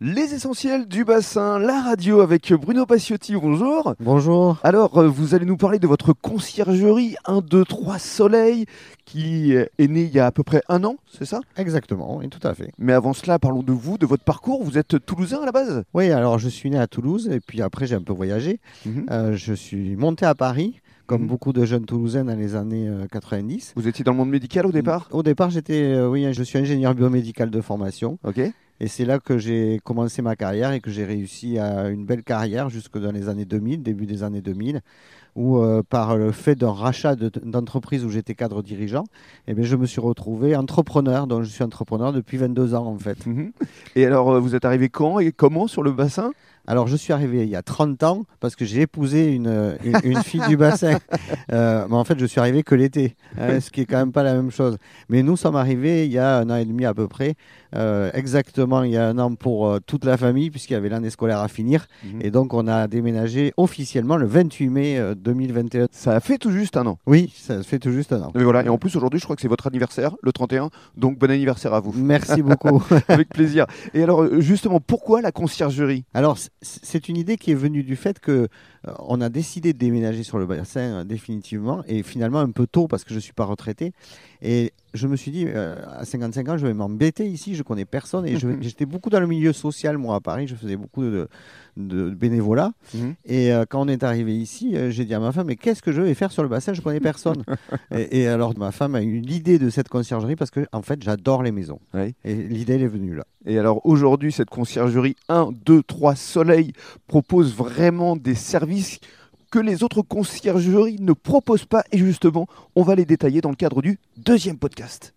Les essentiels du bassin, la radio avec Bruno Paciotti, bonjour. Bonjour. Alors, euh, vous allez nous parler de votre conciergerie 1, 2, 3 Soleil qui est née il y a à peu près un an, c'est ça? Exactement, oui, tout à fait. Mais avant cela, parlons de vous, de votre parcours. Vous êtes toulousain à la base? Oui, alors je suis né à Toulouse et puis après j'ai un peu voyagé. Mhm. Euh, je suis monté à Paris, comme Mhm. beaucoup de jeunes Toulousains dans les années euh, 90. Vous étiez dans le monde médical au départ? Au départ, j'étais, euh, oui, je suis ingénieur biomédical de formation Ok. Et c'est là que j'ai commencé ma carrière et que j'ai réussi à une belle carrière jusque dans les années 2000, début des années 2000, où euh, par le fait d'un rachat de- d'entreprise où j'étais cadre dirigeant, eh bien, je me suis retrouvé entrepreneur, donc je suis entrepreneur depuis 22 ans en fait. Mhm. Et alors, euh, vous êtes arrivé quand et comment sur le bassin? Alors, je suis arrivé il y a 30 ans parce que j'ai épousé une, une, une fille du bassin. Euh, mais en fait, je suis arrivé que l'été, hein, ce qui est quand même pas la même chose. Mais nous sommes arrivés il y a un an et demi à peu près, euh, exactement il y a un an pour euh, toute la famille, puisqu'il y avait l'année scolaire à finir. Mhm. Et donc, on a déménagé officiellement le 28 mai euh, 2021. Ça a fait tout juste un an. Oui, ça fait tout juste un an. Et voilà. Et en plus, aujourd'hui, je crois que c'est votre anniversaire, le 31. Donc, bon anniversaire à vous. Merci beaucoup. Avec plaisir. Et alors, justement, pourquoi la conciergerie? Alors, c'est une idée qui est venue du fait que euh, on a décidé de déménager sur le bassin euh, définitivement et finalement un peu tôt parce que je ne suis pas retraité. Et je me suis dit, euh, à 55 ans, je vais m'embêter ici, je connais personne. Et j'étais beaucoup dans le milieu social, moi, à Paris, je faisais beaucoup de, de bénévolat. Mhm. Et euh, quand on est arrivé ici, euh, j'ai dit à ma femme, mais qu'est-ce que je vais faire sur le bassin Je connais personne. et, et alors, ma femme a eu l'idée de cette conciergerie parce que, en fait, j'adore les maisons. Oui. Et l'idée, elle est venue là. Et alors aujourd'hui, cette conciergerie 1, 2, 3 Soleil propose vraiment des services que les autres conciergeries ne proposent pas. Et justement, on va les détailler dans le cadre du deuxième podcast.